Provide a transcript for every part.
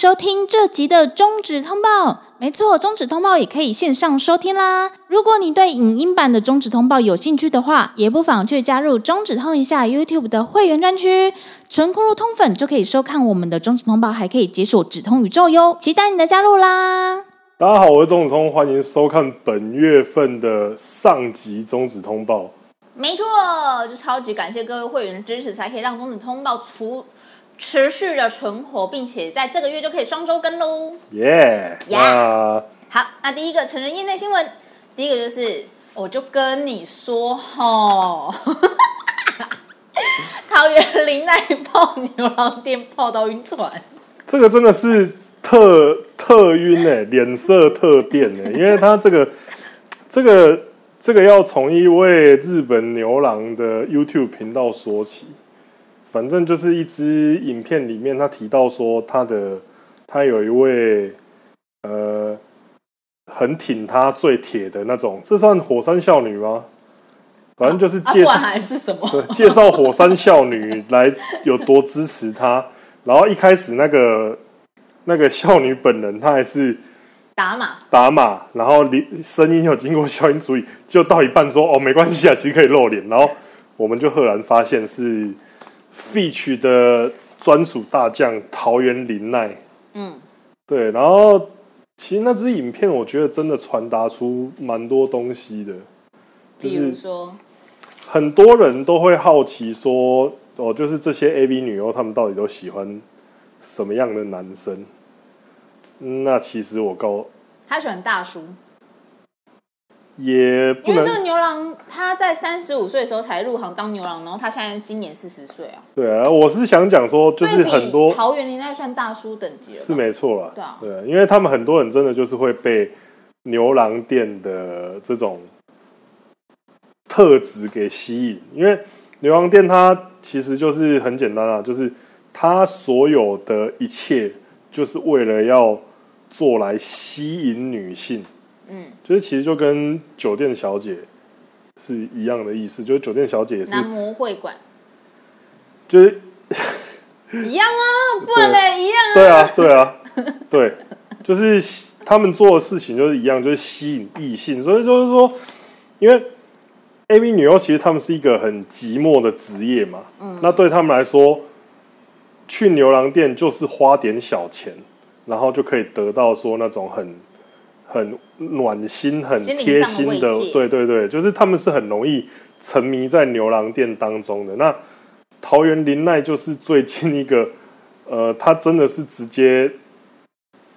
收听这集的中止通报。没错，中止通报也可以线上收听啦。如果你对影音版的中止通报有兴趣的话，也不妨去加入中止通一下 YouTube 的会员专区，纯酷入通粉就可以收看我们的中止通报，还可以解锁止通宇宙哟。期待你的加入啦！大家好，我是中子通，欢迎收看本月份的上集中止通报。没错，就超级感谢各位会员的支持，才可以让中止通报出。持续的存活，并且在这个月就可以双周更喽！耶呀！好，那第一个成人业内新闻，第一个就是，我就跟你说吼，桃园林奈泡牛郎店泡到晕船，这个真的是特特晕哎，脸色特变哎，因为他这个这个这个要从一位日本牛郎的 YouTube 频道说起。反正就是一支影片里面，他提到说他的他有一位呃很挺他最铁的那种，这算火山少女吗？反正就是介绍、啊、还是什么？介绍火山少女来有多支持他。然后一开始那个那个少女本人，她还是打码打码，然后声音有经过消音处理，就到一半说哦没关系啊，其实可以露脸。然后我们就赫然发现是。Fish 的专属大将桃园林奈，嗯，对，然后其实那支影片，我觉得真的传达出蛮多东西的，比如说，很多人都会好奇说，哦，就是这些 AV 女优，她们到底都喜欢什么样的男生？那其实我告，他喜欢大叔。也不能，因为这个牛郎他在三十五岁的时候才入行当牛郎，然后他现在今年四十岁啊。对啊，我是想讲说，就是很多桃园应该算大叔等级了，是没错啦。对啊，对，因为他们很多人真的就是会被牛郎店的这种特质给吸引，因为牛郎店它其实就是很简单啊，就是他所有的一切就是为了要做来吸引女性。嗯，就是其实就跟酒店小姐是一样的意思，就是酒店小姐也是男模会馆，就是 一样啊，不然嘞一样啊，对啊，对啊，对，就是他们做的事情就是一样，就是吸引异性，所以就是说，因为 AV 女优其实他们是一个很寂寞的职业嘛，嗯，那对他们来说，去牛郎店就是花点小钱，然后就可以得到说那种很。很暖心、很贴心的，对对对，就是他们是很容易沉迷在牛郎店当中的。那桃园林奈就是最近一个，呃，他真的是直接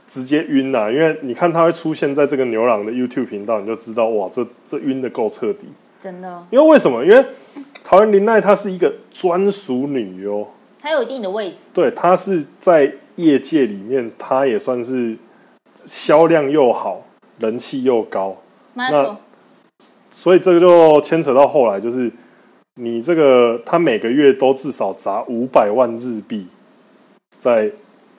直接晕呐、啊，因为你看他会出现在这个牛郎的 YouTube 频道，你就知道哇，这这晕的够彻底，真的。因为为什么？因为桃园林奈她是一个专属女优，她有一定的位置，对，她是在业界里面，她也算是。销量又好，人气又高，那所以这个就牵扯到后来，就是你这个他每个月都至少砸五百万日币在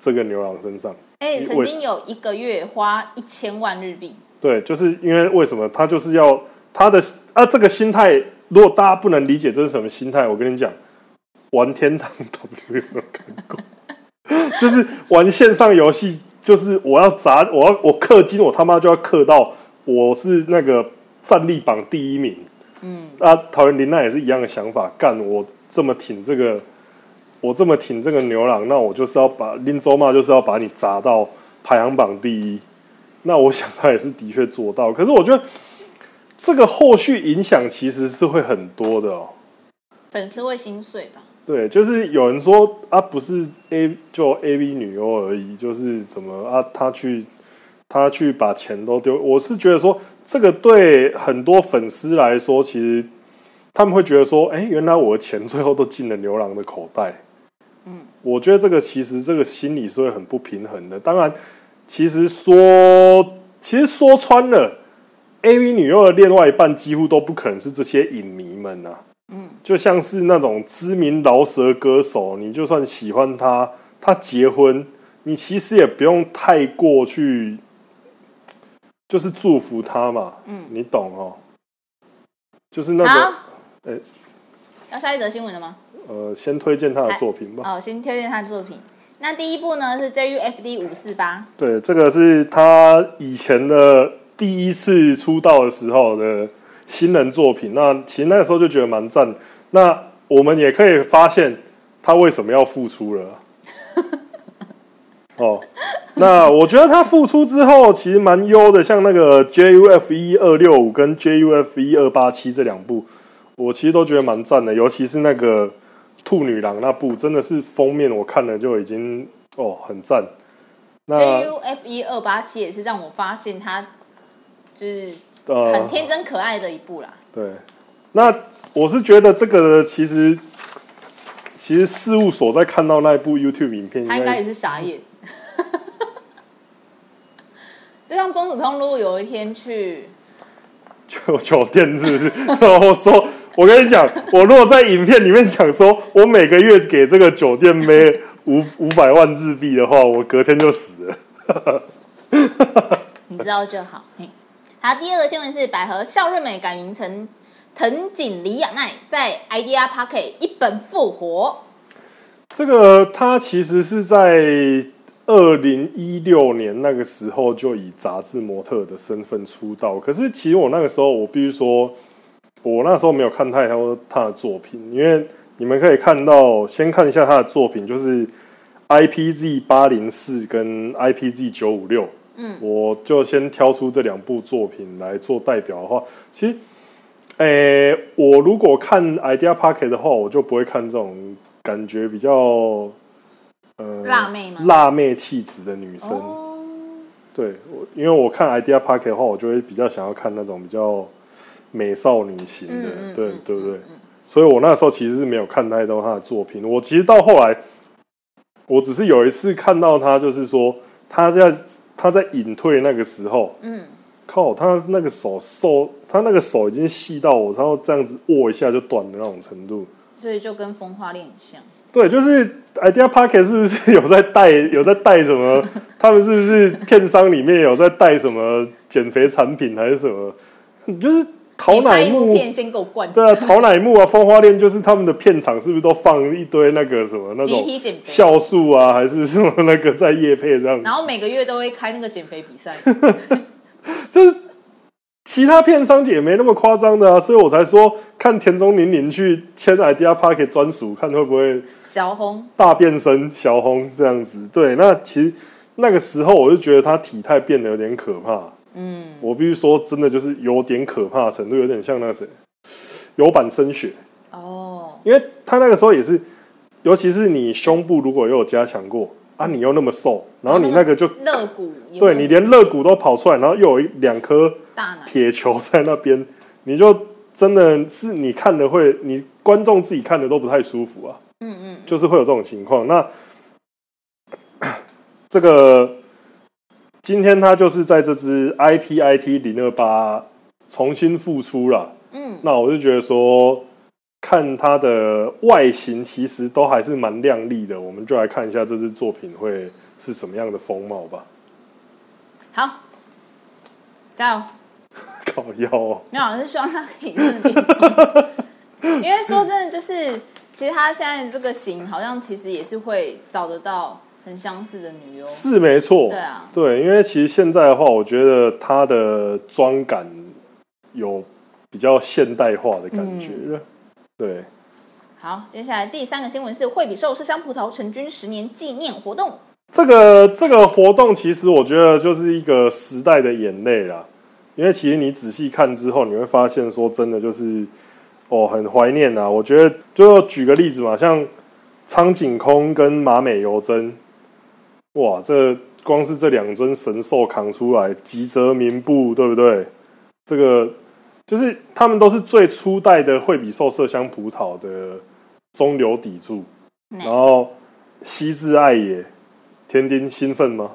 这个牛郎身上。哎、欸，曾经有一个月花一千万日币。对，就是因为为什么他就是要他的啊这个心态，如果大家不能理解这是什么心态，我跟你讲，玩天堂 W 有没有看过？就是玩线上游戏。就是我要砸，我要我氪金，我他妈就要氪到我是那个战力榜第一名。嗯，啊，桃园林奈也是一样的想法，干我这么挺这个，我这么挺这个牛郎，那我就是要把林州嘛，就是要把你砸到排行榜第一。那我想他也是的确做到，可是我觉得这个后续影响其实是会很多的哦，粉丝会心碎吧。对，就是有人说啊，不是 A 就 AV 女优而已，就是怎么啊，他去他去把钱都丢。我是觉得说，这个对很多粉丝来说，其实他们会觉得说，哎，原来我的钱最后都进了牛郎的口袋。嗯，我觉得这个其实这个心理是会很不平衡的。当然，其实说其实说穿了，AV 女优的另外一半几乎都不可能是这些影迷们啊。嗯，就像是那种知名饶舌歌手，你就算喜欢他，他结婚，你其实也不用太过去，就是祝福他嘛。嗯，你懂哦。就是那个，哎、欸，要下一则新闻了吗？呃，先推荐他的作品吧。哦，先推荐他的作品。那第一部呢是 JUFD 五四八，对，这个是他以前的第一次出道的时候的新人作品。那其实那个时候就觉得蛮赞。那我们也可以发现他为什么要复出了。哦，那我觉得他复出之后其实蛮优的，像那个 JUFE 二六五跟 JUFE 二八七这两部，我其实都觉得蛮赞的，尤其是那个。兔女郎那部真的是封面，我看了就已经哦很赞。JUFE 二八七也是让我发现它就是很天真可爱的一部啦。呃、对，那我是觉得这个其实其实事务所在看到那一部 YouTube 影片，他应该也是傻眼。就像中子通，如果有一天去 酒酒店，是不是？然后说。我跟你讲，我如果在影片里面讲说，我每个月给这个酒店妹五五百万日币的话，我隔天就死了。你知道就好。好，第二个新闻是百合孝润美改名成藤井里亚奈，在 idea pocket 一本复活。这个他其实是在二零一六年那个时候就以杂志模特的身份出道，可是其实我那个时候我必须说。我那时候没有看太多他的作品，因为你们可以看到，先看一下他的作品，就是 IPZ 八零四跟 IPZ 九五六。嗯，我就先挑出这两部作品来做代表的话，其实，诶、欸，我如果看 Idea packet 的话，我就不会看这种感觉比较呃辣妹吗？辣妹气质的女生。哦、对，我因为我看 Idea packet 的话，我就会比较想要看那种比较。美少女型的，嗯、对对不对？嗯、所以我那时候其实是没有看太多他的作品。我其实到后来，我只是有一次看到他，就是说他在他在隐退那个时候，嗯，靠，他那个手瘦，他那个手已经细到我，然后这样子握一下就断的那种程度。所以就跟风花恋很像。对，就是 Idea Pocket 是不是有在带 有在带什么？他们是不是片商里面有在带什么减肥产品还是什么？就是。桃乃木片先够灌，对啊，桃乃木啊，风花恋就是他们的片场，是不是都放一堆那个什么那种酵素啊，还是什么那个在叶配这样子？然后每个月都会开那个减肥比赛，就是其他片商也没那么夸张的啊，所以我才说看田中玲玲去签 Idea Pocket 专属，看会不会小红大变身小红这样子。对，那其实那个时候我就觉得她体态变得有点可怕。嗯，我必须说，真的就是有点可怕的程度，有点像那个谁，有板生血哦，因为他那个时候也是，尤其是你胸部如果又有加强过啊，你又那么瘦，然后你那个就肋骨，对你连肋骨都跑出来，然后又有一两颗铁球在那边，你就真的是你看的会，你观众自己看的都不太舒服啊。嗯嗯，就是会有这种情况。那 这个。今天他就是在这支 IPIT 零二八重新复出了，嗯，那我就觉得说，看它的外形其实都还是蛮靓丽的，我们就来看一下这支作品会是什么样的风貌吧。好，加油！靠腰哦，没有，我是希望他可以因为说真的，就是其实他现在这个型好像其实也是会找得到。很相似的女优是没错，对啊，对，因为其实现在的话，我觉得她的妆感有比较现代化的感觉，嗯、对。好，接下来第三个新闻是惠比寿麝香葡萄成军十年纪念活动。这个这个活动其实我觉得就是一个时代的眼泪啦，因为其实你仔细看之后，你会发现说真的就是哦，很怀念啊。我觉得就举个例子嘛，像苍井空跟马美由真。哇，这光是这两尊神兽扛出来，吉泽明步，对不对？这个就是他们都是最初代的惠比寿麝香葡萄的中流砥柱。然后西之爱也，天丁兴奋吗？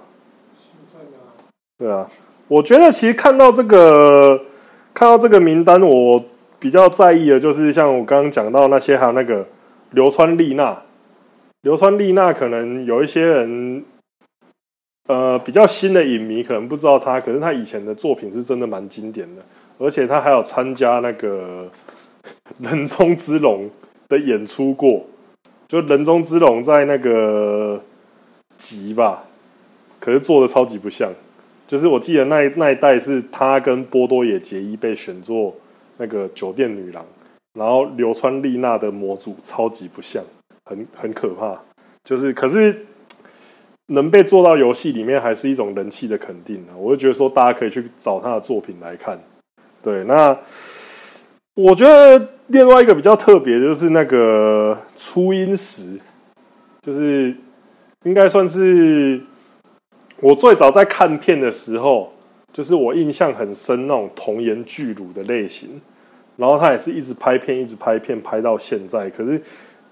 兴奋啊！对啊，我觉得其实看到这个看到这个名单，我比较在意的就是像我刚刚讲到那些，还有那个流川丽娜。流川丽娜可能有一些人。呃，比较新的影迷可能不知道他，可是他以前的作品是真的蛮经典的，而且他还有参加那个 人中之龙的演出过。就人中之龙在那个集吧，可是做的超级不像。就是我记得那一那一代是他跟波多野结衣被选做那个酒店女郎，然后流川丽娜的模组超级不像，很很可怕。就是可是能被做到游戏里面，还是一种人气的肯定啊！我就觉得说，大家可以去找他的作品来看。对，那我觉得另外一个比较特别的，就是那个初音石，就是应该算是。我最早在看片的时候，就是我印象很深那种童颜巨乳的类型，然后他也是一直拍片，一直拍片，拍到现在。可是，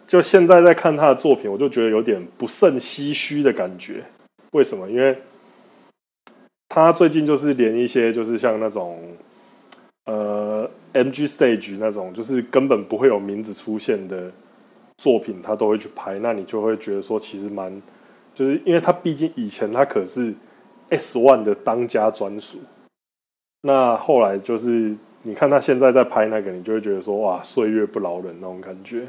就现在在看他的作品，我就觉得有点不胜唏嘘的感觉。为什么？因为他最近就是连一些就是像那种呃 MG Stage 那种，就是根本不会有名字出现的作品，他都会去拍。那你就会觉得说，其实蛮。就是因为他毕竟以前他可是 S One 的当家专属，那后来就是你看他现在在拍那个，你就会觉得说哇，岁月不饶人那种感觉。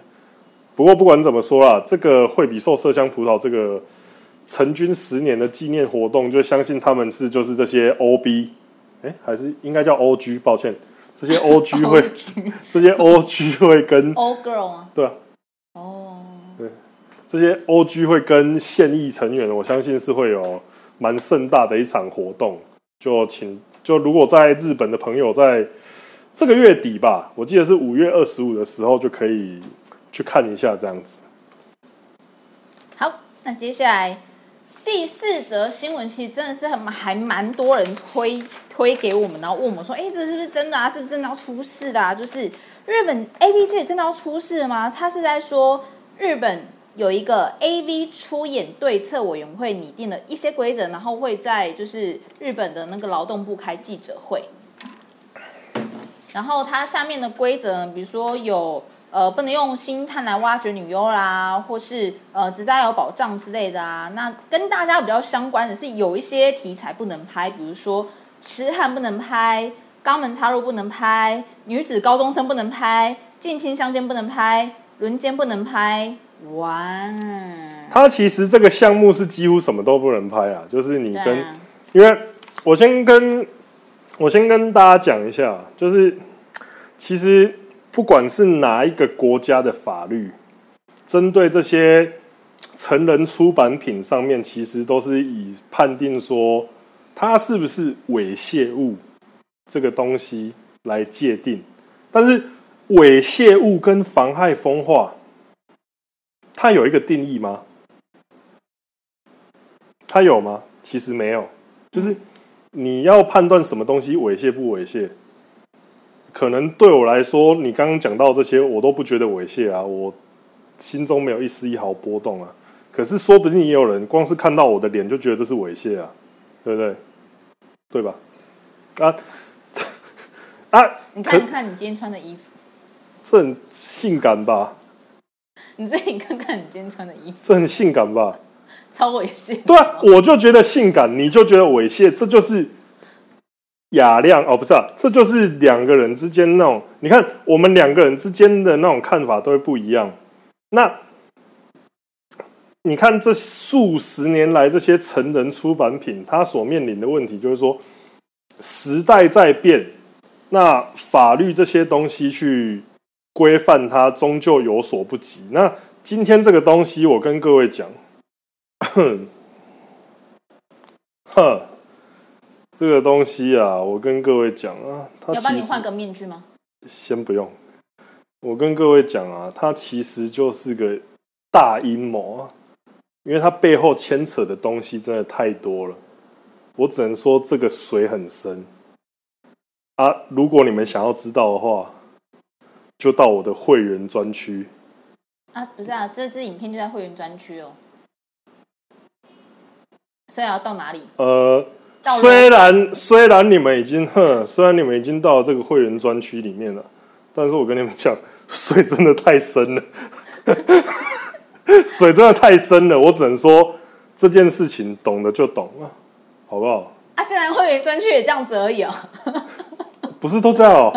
不过不管怎么说啦，这个惠比寿麝香葡萄这个成军十年的纪念活动，就相信他们是就是这些 OB，哎，还是应该叫 OG，抱歉，这些 OG 会这些 OG 会跟 Old Girl 吗？对啊。哦，对这些 OG 会跟现役成员，我相信是会有蛮盛大的一场活动。就请就如果在日本的朋友，在这个月底吧，我记得是五月二十五的时候，就可以去看一下这样子。好，那接下来第四则新闻，其实真的是很还蛮多人推推给我们，然后问我们说：“哎，这是不是真的啊？是不是真的要出事的啊？就是日本 AV 界真的要出事吗？”他是在说日本。有一个 AV 出演对策委员会拟定了一些规则，然后会在就是日本的那个劳动部开记者会。然后它下面的规则，比如说有呃不能用星探来挖掘女优啦，或是呃只在有保障之类的啊。那跟大家比较相关的是，有一些题材不能拍，比如说痴汉不能拍，肛门插入不能拍，女子高中生不能拍，近亲相奸不能拍，轮奸不能拍。哇！他其实这个项目是几乎什么都不能拍啊，就是你跟，因为我先跟我先跟大家讲一下，就是其实不管是哪一个国家的法律，针对这些成人出版品上面，其实都是以判定说它是不是猥亵物这个东西来界定，但是猥亵物跟妨害风化。它有一个定义吗？它有吗？其实没有。就是你要判断什么东西猥亵不猥亵，可能对我来说，你刚刚讲到这些，我都不觉得猥亵啊，我心中没有一丝一毫波动啊。可是说不定也有人光是看到我的脸就觉得这是猥亵啊，对不对？对吧？啊 啊！你看，你看你今天穿的衣服，这很性感吧？你自己看看你今天穿的衣服，这很性感吧？超猥亵。对啊，我就觉得性感，你就觉得猥亵，这就是雅量哦，不是啊，这就是两个人之间那种。你看，我们两个人之间的那种看法都会不一样。那你看，这数十年来这些成人出版品，它所面临的问题就是说，时代在变，那法律这些东西去。规范它终究有所不及。那今天这个东西，我跟各位讲，哼，这个东西啊，我跟各位讲啊，要帮你换个面具吗？先不用。我跟各位讲啊，它其实就是个大阴谋啊，因为它背后牵扯的东西真的太多了。我只能说这个水很深啊。如果你们想要知道的话，就到我的会员专区啊，不是啊，这支影片就在会员专区哦。所以要到哪里？呃，虽然虽然你们已经哼，虽然你们已经到了这个会员专区里面了，但是我跟你们讲，水真的太深了，水真的太深了。我只能说这件事情懂的就懂了，好不好？啊，竟然会员专区也这样子而已哦，不是都这样哦。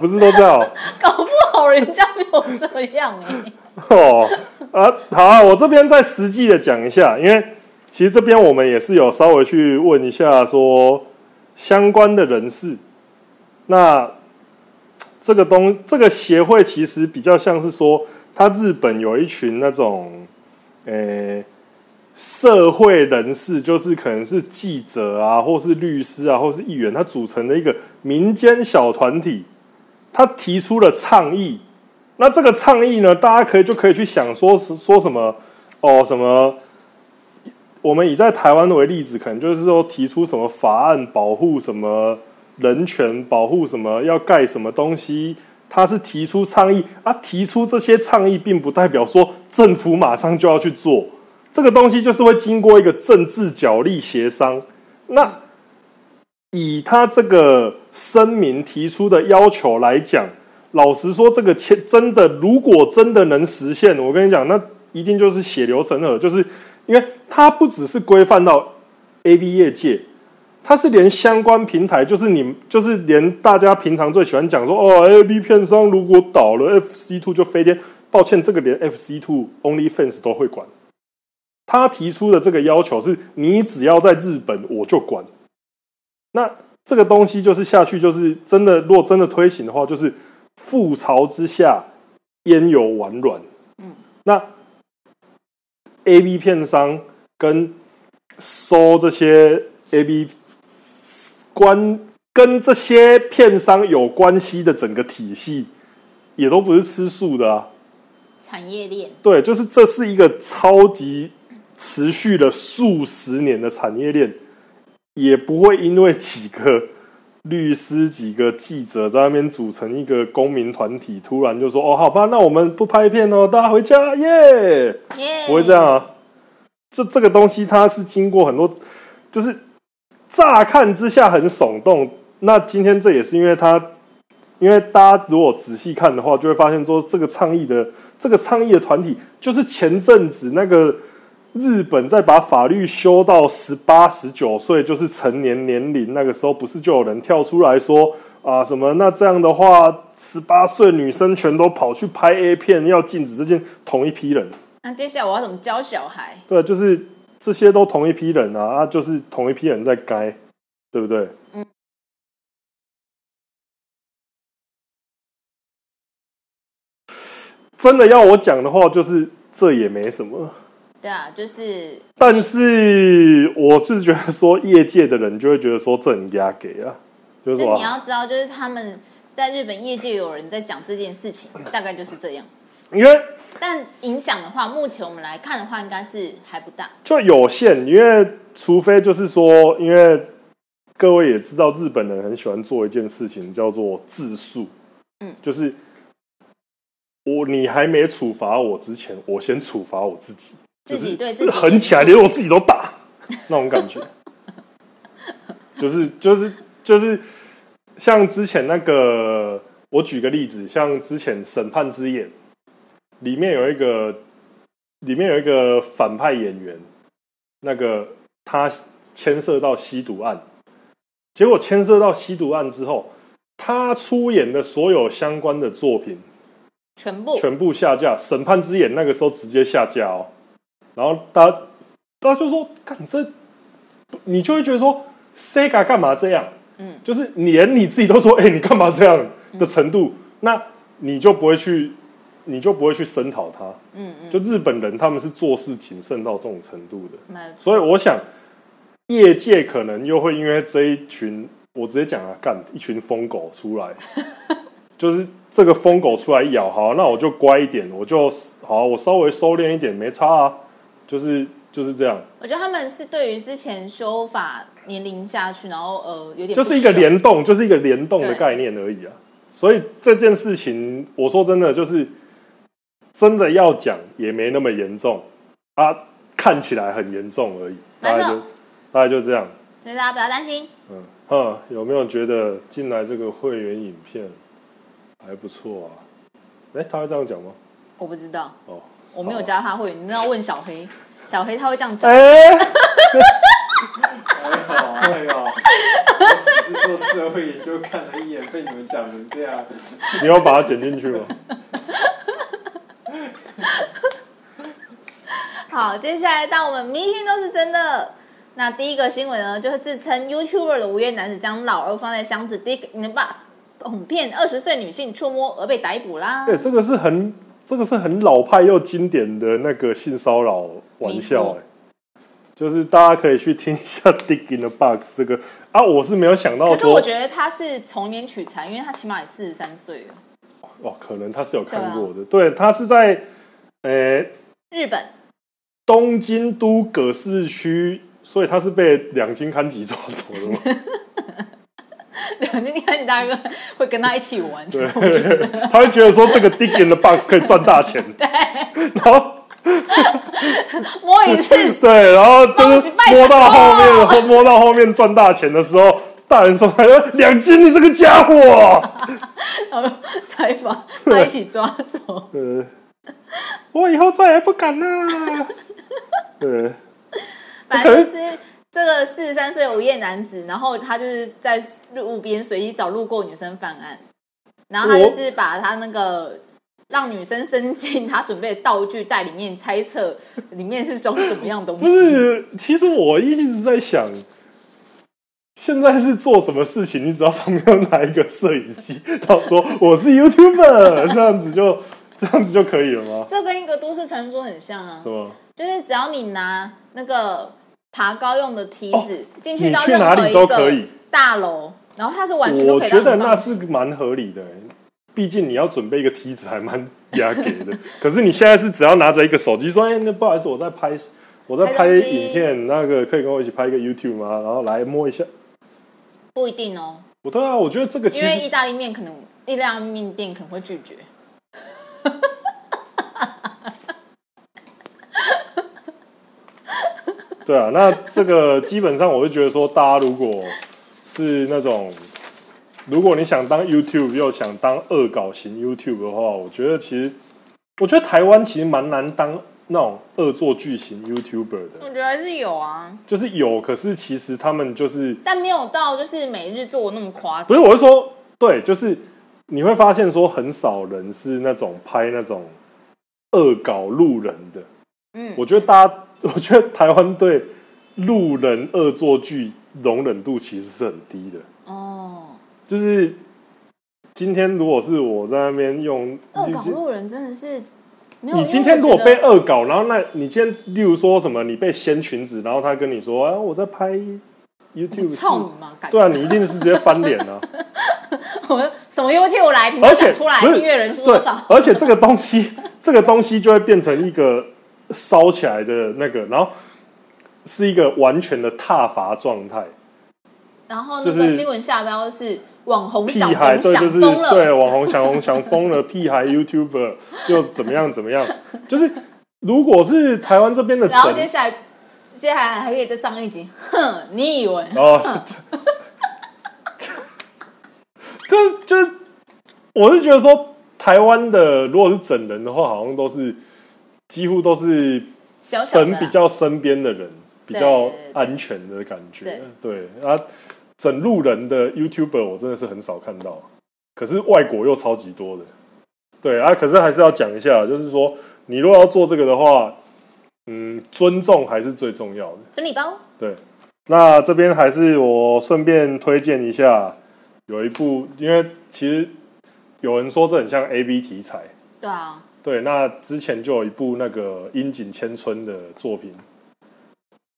不是都这样，搞不好人家没有这样哎。哦，啊，好啊，我这边再实际的讲一下，因为其实这边我们也是有稍微去问一下说相关的人士，那这个东这个协会其实比较像是说，他日本有一群那种，诶、社会人士就是可能是记者啊，或是律师啊，或是议员，他组成的一个民间小团体，他提出了倡议。那这个倡议呢，大家可以就可以去想说是说什么哦，什么？我们以在台湾为例子，可能就是说提出什么法案保护什么人权，保护什么要盖什么东西。他是提出倡议啊，提出这些倡议，并不代表说政府马上就要去做。这个东西就是会经过一个政治角力协商。那以他这个声明提出的要求来讲，老实说，这个真的如果真的能实现，我跟你讲，那一定就是血流成河。就是因为它不只是规范到 A B 业界，它是连相关平台，就是你，就是连大家平常最喜欢讲说，哦 A B 片商如果倒了，FC Two 就飞天。抱歉，这个连 FC Two OnlyFans 都会管。他提出的这个要求是：你只要在日本，我就管。那这个东西就是下去，就是真的。如果真的推行的话，就是覆巢之下焉有完卵。嗯，那 A B 片商跟收这些 A B 关跟这些片商有关系的整个体系，也都不是吃素的啊。产业链对，就是这是一个超级。持续了数十年的产业链，也不会因为几个律师、几个记者在那边组成一个公民团体，突然就说：“哦，好吧，那我们不拍片哦，大家回家耶。”不会这样啊。这这个东西它是经过很多，就是乍看之下很耸动。那今天这也是因为它，因为大家如果仔细看的话，就会发现说，这个倡议的这个倡议的团体，就是前阵子那个。日本在把法律修到十八、十九岁，就是成年年龄。那个时候，不是就有人跳出来说啊，什么？那这样的话，十八岁女生全都跑去拍 A 片，要禁止这件同一批人。那接下来我要怎么教小孩？对，就是这些都同一批人啊，啊，就是同一批人在该，对不对？嗯。真的要我讲的话，就是这也没什么。对啊，就是，但是我是觉得说，业界的人就会觉得说，这很压给啊，就是你要知道，就是他们在日本业界有人在讲这件事情，大概就是这样。因为，但影响的话，目前我们来看的话，应该是还不大，就有限。因为除非就是说，因为各位也知道，日本人很喜欢做一件事情，叫做自诉。嗯，就是我你还没处罚我之前，我先处罚我自己。自己对自己狠起来，连我自己都打，那种感觉，就是就是就是像之前那个，我举个例子，像之前《审判之眼》里面有一个，里面有一个反派演员，那个他牵涉到吸毒案，结果牵涉到吸毒案之后，他出演的所有相关的作品全部。全部下架，《审判之眼》那个时候直接下架哦。然后大家，大家就说：“看这，你就会觉得说，Sega 干嘛这样？嗯，就是连你自己都说，哎，你干嘛这样的程度，嗯、那你就不会去，你就不会去声讨他。嗯嗯，就日本人他们是做事谨慎到这种程度的，嗯、所以我想，业界可能又会因为这一群，我直接讲啊，干一群疯狗出来，就是这个疯狗出来咬，好，那我就乖一点，我就好，我稍微收敛一点，没差啊。”就是就是这样。我觉得他们是对于之前修法年龄下去，然后呃有点就是一个联动，就是一个联动的概念而已啊。所以这件事情，我说真的，就是真的要讲也没那么严重啊，看起来很严重而已。大概就大概就这样，所以大家不要担心。嗯哼，有没有觉得进来这个会员影片还不错啊？哎，他会这样讲吗？我不知道哦。我没有加他会员，你那要问小黑，小黑他会这样讲。哎，还好还好，我只是做社会研究看了一眼，被你们讲成这样。你要把它剪进去吗？好，接下来到我们明天都是真的。那第一个新闻呢，就是自称 YouTuber 的无业男子将老二放在箱子 Dick in the Box，哄骗二十岁女性触摸而被逮捕啦。对，这个是很这个是很老派又经典的那个性骚扰玩笑哎。就是大家可以去听一下 《Dick in the Box》这个啊，我是没有想到说，可是我觉得他是从年取材，因为他起码也四十三岁了。哦，可能他是有看过的，对，他是在呃日本东京都葛饰区，所以他是被两金刊集抓走的吗？两津勘吉大哥会跟他一起玩，对，他会觉得说这个《Dick in the Box》可以赚大钱，对，然后。摸一次，对，然后就是摸到后面，然后摸到后面赚大钱的时候，大人说：“两斤，你这个家伙！”然后采访，他一起抓走。呃，我以后再也不敢了。对，反正就是这个四十三岁无业男子，然后他就是在路边随意找路过女生犯案，然后他就是把他那个。让女生伸进他准备的道具袋里面，猜测里面是装什么样东西。不是，其实我一直在想，现在是做什么事情？你只要旁边拿一个摄影机，他说我是 YouTuber，这样子就这样子就可以了吗？这跟一个都市传说很像啊。什么？就是只要你拿那个爬高用的梯子进、哦、去到任何一个大楼，然后它是完全都可以。我觉得那是蛮合理的。毕竟你要准备一个梯子，还蛮压给的。可是你现在是只要拿着一个手机说：“哎，那不好意思，我在拍，我在拍影片，那个可以跟我一起拍一个 YouTube 吗？”然后来摸一下。不一定哦。不对啊，我觉得这个因为意大利面可能意大利面店可能会拒绝。对啊，那这个基本上我就觉得说，大家如果是那种。如果你想当 YouTube 又想当恶搞型 YouTube 的话，我觉得其实，我觉得台湾其实蛮难当那种恶作剧型 YouTuber 的。我觉得还是有啊，就是有，可是其实他们就是，但没有到就是每日做那么夸张。不是，我是说，对，就是你会发现说，很少人是那种拍那种恶搞路人的。嗯，我觉得大家，我觉得台湾对路人恶作剧容忍度其实是很低的。哦。就是今天，如果是我在那边用恶搞路人，真的是你今天如果被恶搞，然后那你今天例如说什么，你被掀裙子，然后他跟你说：“啊，我在拍 YouTube。”操你妈！对啊，你一定是直接翻脸啊！我什么 YouTube 来？而且出来订阅人数多少？而且这个东西，这个东西就会变成一个烧起来的那个，然后是一个完全的踏伐状态。然后那个新闻下标是。网红屁孩，对，就是对网红想红想疯了，屁孩 YouTuber 又怎么样怎么样？就是如果是台湾这边的，然后接下来接下来还可以再上一集，哼，你以为？哦，就就我是觉得说，台湾的如果是整人的话，好像都是几乎都是等比较身边的人，比较安全的感觉，对，对。啊。整路人的 YouTuber 我真的是很少看到，可是外国又超级多的，对啊，可是还是要讲一下，就是说你如果要做这个的话，嗯，尊重还是最重要的。整理包。对，那这边还是我顺便推荐一下，有一部，因为其实有人说这很像 A B 题材，对啊，对，那之前就有一部那个樱井千春的作品。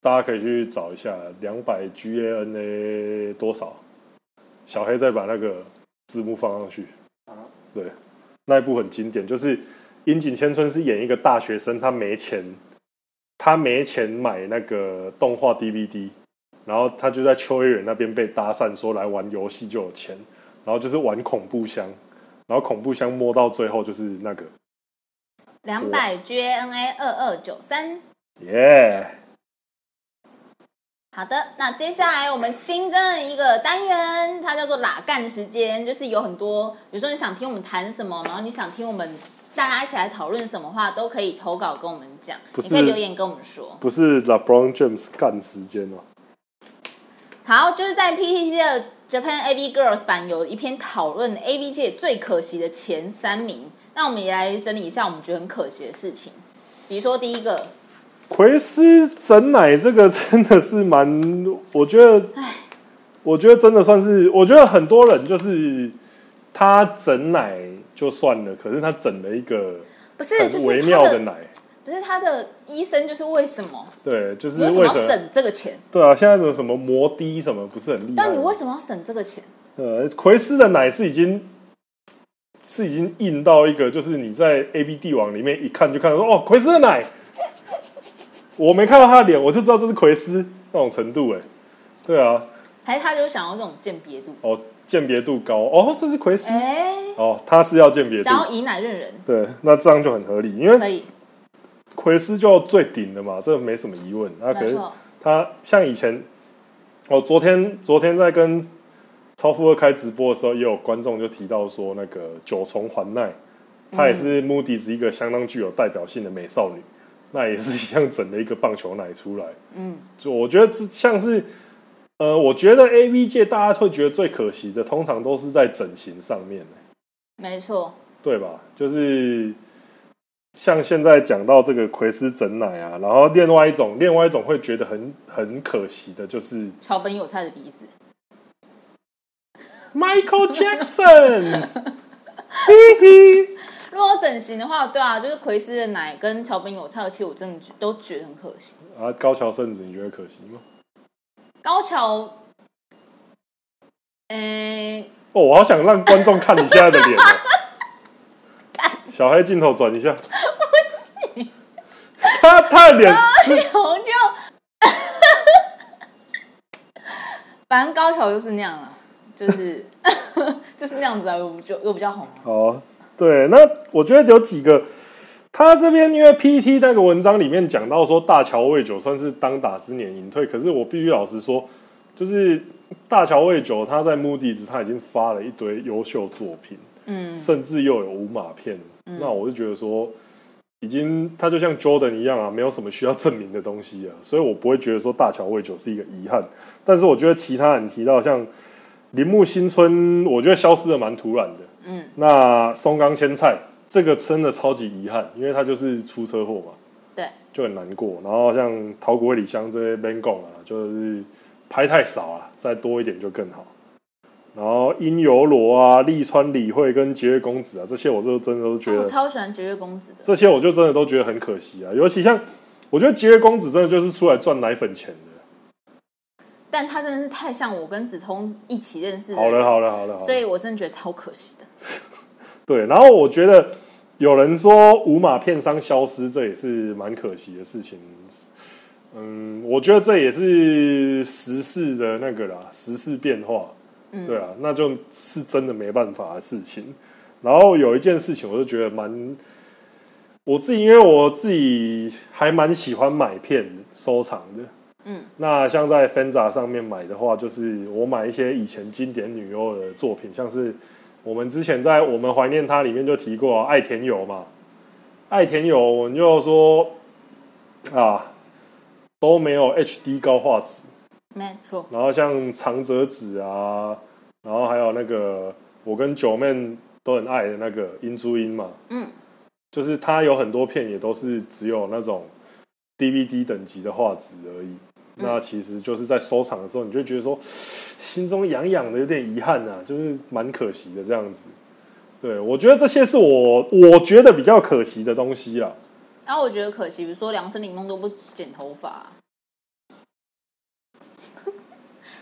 大家可以去找一下两百 G A N A 多少？小黑再把那个字幕放上去。对，那一部很经典，就是樱井千春是演一个大学生，他没钱，他没钱买那个动画 D V D，然后他就在秋叶原那边被搭讪说来玩游戏就有钱，然后就是玩恐怖箱，然后恐怖箱摸到最后就是那个两百 G A N A 二二九三。耶。好的，那接下来我们新增了一个单元，它叫做“喇干时间”，就是有很多，比如说你想听我们谈什么，然后你想听我们大家一起来讨论什么话，都可以投稿跟我们讲，你可以留言跟我们说。不是 LeBron James 干时间哦？好，就是在 PTT 的 Japan AV Girls 版有一篇讨论 AV 界最可惜的前三名，那我们也来整理一下我们觉得很可惜的事情，比如说第一个。奎斯整奶这个真的是蛮，我觉得，我觉得真的算是，我觉得很多人就是他整奶就算了，可是他整了一个不是很微妙的奶，不是他的医生就是为什么？对，就是为什么要省这个钱？对啊，现在的什么摩的什么不是很厉害？但你为什么要省这个钱？呃，奎斯的奶是已经。是已经印到一个，就是你在 A B 帝王里面一看就看到说哦，奎斯的奶，我没看到他的脸，我就知道这是奎斯那种程度哎，对啊，还是他就想要这种鉴别度。哦，鉴别度高。哦，这是奎斯。哎，哦，他是要鉴别度，想要以奶认人，对，那这样就很合理，因为可以，奎斯就最顶的嘛，这没什么疑问，那可是他像以前，哦，昨天昨天在跟。超富二开直播的时候，也有观众就提到说，那个九重环奈，她也是 Moody's 一个相当具有代表性的美少女，那也是一样整了一个棒球奶出来。嗯，就我觉得是像是，呃，我觉得 AV 界大家会觉得最可惜的，通常都是在整形上面。没错，对吧？就是像现在讲到这个奎斯整奶啊，然后另外一种，另外一种会觉得很很可惜的，就是桥本有菜的鼻子。Michael Jackson，嘿嘿。如果整形的话，对啊，就是奎斯的奶跟乔本有差，其实我真的都觉得很可惜。啊，高桥圣子，你觉得可惜吗？高桥，嗯、欸，哦，我好想让观众看你现在的脸哦。小黑镜头转一下，他他的脸，高就，反正高桥就是那样了。就是 就是那样子啊，又就又比较红。哦，对，那我觉得有几个，他这边因为 PTT 那个文章里面讲到说大乔未久算是当打之年隐退，可是我必须老实说，就是大乔未久他在 Moody's 他已经发了一堆优秀作品，嗯，甚至又有五马片，嗯，那我就觉得说，已经他就像 Jordan 一样啊，没有什么需要证明的东西啊，所以我不会觉得说大乔未久是一个遗憾，但是我觉得其他人提到像。铃木新村，我觉得消失的蛮突然的。嗯，那松冈千菜这个真的超级遗憾，因为他就是出车祸嘛，对，就很难过。然后像桃谷李香这些 Ben Gong 啊，就是拍太少啊，再多一点就更好。然后樱游罗啊、利川理惠跟节月公子啊，这些我就真的都觉得，我超喜欢节月公子的。这些我就真的都觉得很可惜啊，尤其像我觉得节月公子真的就是出来赚奶粉钱的。但他真的是太像我跟子通一起认识的。好了好了好了，所以我真的觉得超可惜的。对，然后我觉得有人说五马片商消失，这也是蛮可惜的事情。嗯，我觉得这也是时事的那个啦，时事变化。嗯，对啊，那就是真的没办法的事情。然后有一件事情，我就觉得蛮，我自己因为我自己还蛮喜欢买片收藏的。嗯，那像在 Fenza 上面买的话，就是我买一些以前经典女优的作品，像是我们之前在我们怀念她里面就提过啊，爱田友嘛，爱田友，我们就说啊都没有 HD 高画质，没错。然后像长泽子啊，然后还有那个我跟九妹都很爱的那个音珠音嘛，嗯，就是它有很多片也都是只有那种 DVD 等级的画质而已。那其实就是在收藏的时候，你就觉得说心中痒痒的，有点遗憾啊，就是蛮可惜的这样子。对，我觉得这些是我我觉得比较可惜的东西啊。然后我觉得可惜，比如说梁森林梦都不剪头发。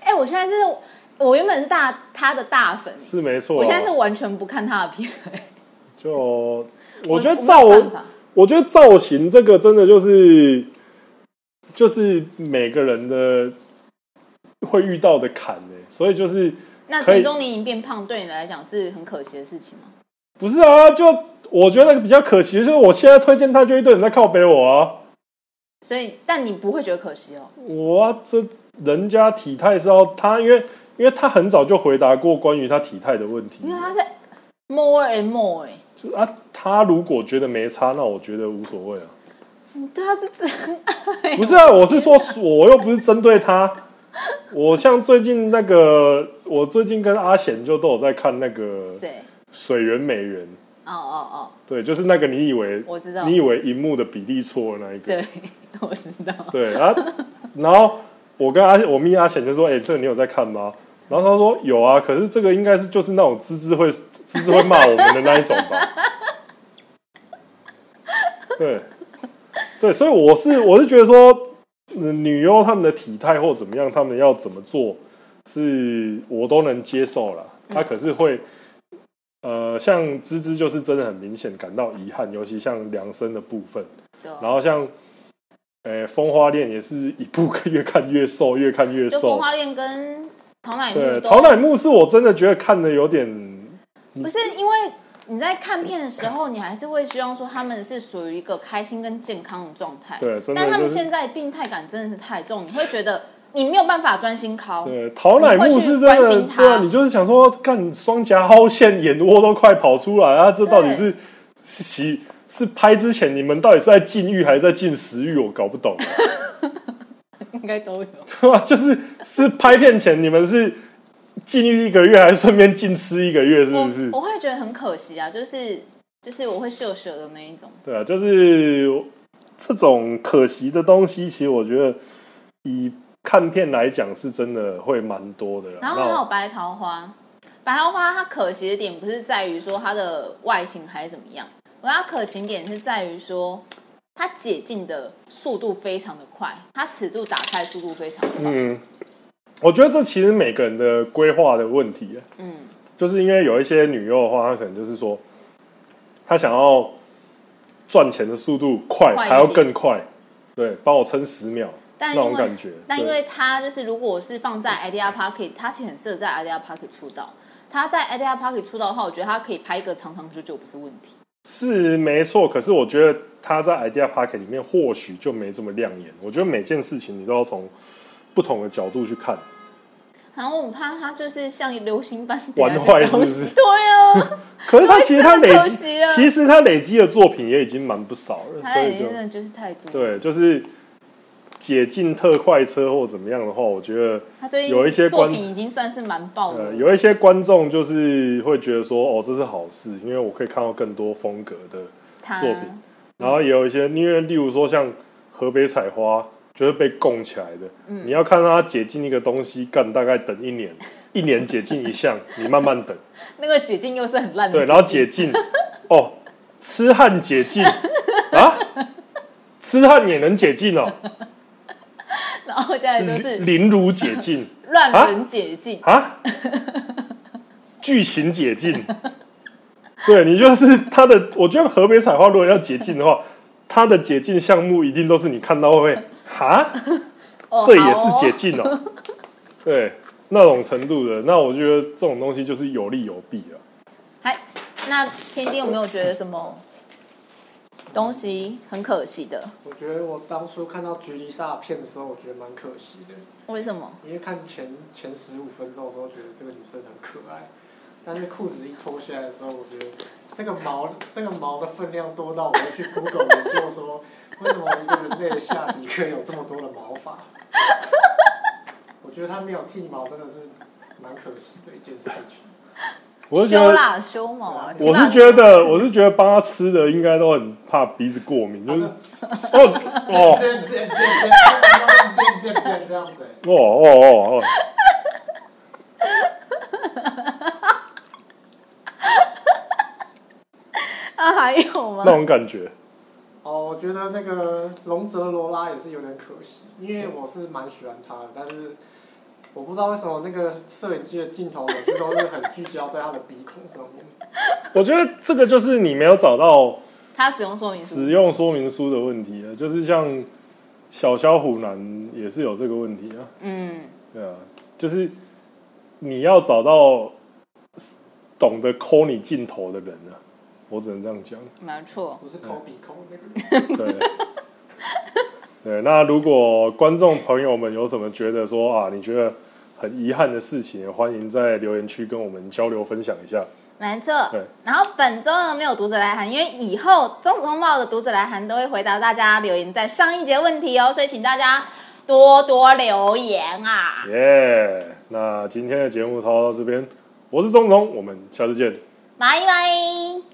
哎、欸，我现在是我原本是大他的大粉，是没错。我现在是完全不看他的片。就我觉得造我，我觉得造型这个真的就是。就是每个人的会遇到的坎呢，所以就是那最终你已经变胖，对你来讲是很可惜的事情吗？不是啊，就我觉得比较可惜的就是我现在推荐他，就一堆人在靠背我啊。所以，但你不会觉得可惜哦？我啊，这人家体态是要他，因为因为他很早就回答过关于他体态的问题，因为他是 more and more 哎，就啊，他如果觉得没差，那我觉得无所谓啊。他是真爱，不是啊？我是说，我又不是针对他。我像最近那个，我最近跟阿贤就都有在看那个《水源美人》，哦哦哦，对，就是那个你以为我知道，你以为荧幕的比例错的那一个。对，我知道。对啊，然后我跟阿我咪阿贤就说：“哎、欸，这个你有在看吗？”然后他说：“有啊，可是这个应该是就是那种滋滋会滋滋会骂我们的那一种吧？” 对，对，所以我是我是觉得说，女优他们的体态或怎么样，他们要怎么做，是我都能接受了。他可是会，呃，像芝芝就是真的很明显感到遗憾，尤其像量身的部分。然后像，呃，风花恋也是一部越看越瘦，越看越瘦。风花恋跟桃乃木，对，桃乃木是我真的觉得看的有点，不是因为。你在看片的时候，你还是会希望说他们是属于一个开心跟健康的状态。对，真的。但他们现在病态感真的是太重，你会觉得你没有办法专心考。对，桃乃木是真的，对啊，你就是想说，干双颊凹陷，眼窝都快跑出来啊！这到底是是是拍之前你们到底是在禁欲还是在禁食欲？我搞不懂。应该都有。对啊？就是是拍片前你们是。禁欲一个月，还是顺便禁吃一个月，是不是？我，我会觉得很可惜啊，就是就是我会秀舌的那一种。对啊，就是这种可惜的东西，其实我觉得以看片来讲，是真的会蛮多的。然后还有白桃花，白桃花它可惜的点不是在于说它的外形还是怎么样，我觉得它可惜点是在于说它解禁的速度非常的快，它尺度打开速度非常的快。嗯。我觉得这其实每个人的规划的问题，嗯，就是因为有一些女优的话，她可能就是说，她想要赚钱的速度快，还要更快，对，帮我撑十秒，那种感觉。但因为她就是，如果是放在 Idea Pocket，她其实很适合在 Idea Pocket 出道。她在 Idea Pocket 出道的话，我觉得她可以拍一个长长久久不是问题。是没错，可是我觉得她在 Idea Pocket 里面或许就没这么亮眼。我觉得每件事情你都要从不同的角度去看。然后我怕他就是像流行般玩坏，是不是？对啊。可是他其实他累积，其实他累积的作品也已经蛮不少了。他累积真的就是太多。对，就是解禁特快车或怎么样的话，我觉得有一些作品已经算是蛮爆的。有一些观众就是会觉得说，哦，这是好事，因为我可以看到更多风格的作品。然后也有一些，因为例如说像河北采花。就是被供起来的，嗯、你要看他解禁一个东西，干大概等一年，一年解禁一项，你慢慢等。那个解禁又是很烂的。对，然后解禁，哦，痴汉解禁 啊，痴汉也能解禁哦。然后接下来就是凌辱解禁，乱伦解禁啊，剧情解禁。对，你就是他的，我觉得河北彩花如果要解禁的话，他的解禁项目一定都是你看到会。啊，这也是解禁哦，对，那种程度的，那我觉得这种东西就是有利有弊了。嗨，那天天有没有觉得什么东西很可惜的？我觉得我当初看到橘莉莎片的时候，我觉得蛮可惜的。为什么？因为看前前十五分钟的时候，觉得这个女生很可爱，但是裤子一脱下来的时候，我觉得这个毛，这个毛的分量多到我会去 Google 研究说。为什么一个人类的下体可以有这么多的毛发？我觉得他没有剃毛，真的是蛮可惜的一件事情。我是修啦，修毛啊！我是觉得，我是觉得帮他吃的应该都很怕鼻子过敏，就是 哦哦，变变变变变变这样子，哦哦哦哦，还有吗？那种感觉。哦，我觉得那个龙泽罗拉也是有点可惜，因为我是蛮喜欢他的，但是我不知道为什么那个摄影机的镜头每次都是很聚焦在他的鼻孔上面。我觉得这个就是你没有找到他使用说明书使用说明书的问题了，就是像小肖虎男也是有这个问题啊。嗯，对啊，就是你要找到懂得抠你镜头的人啊。我只能这样讲，没错，不是抠鼻孔那个。对，对，那如果观众朋友们有什么觉得说啊，你觉得很遗憾的事情，欢迎在留言区跟我们交流分享一下。没错，对。然后本周呢没有读者来函，因为以后中子通报的读者来函都会回答大家留言在上一节问题哦，所以请大家多多留言啊。耶，yeah, 那今天的节目就到这边，我是钟总，我们下次见，拜拜。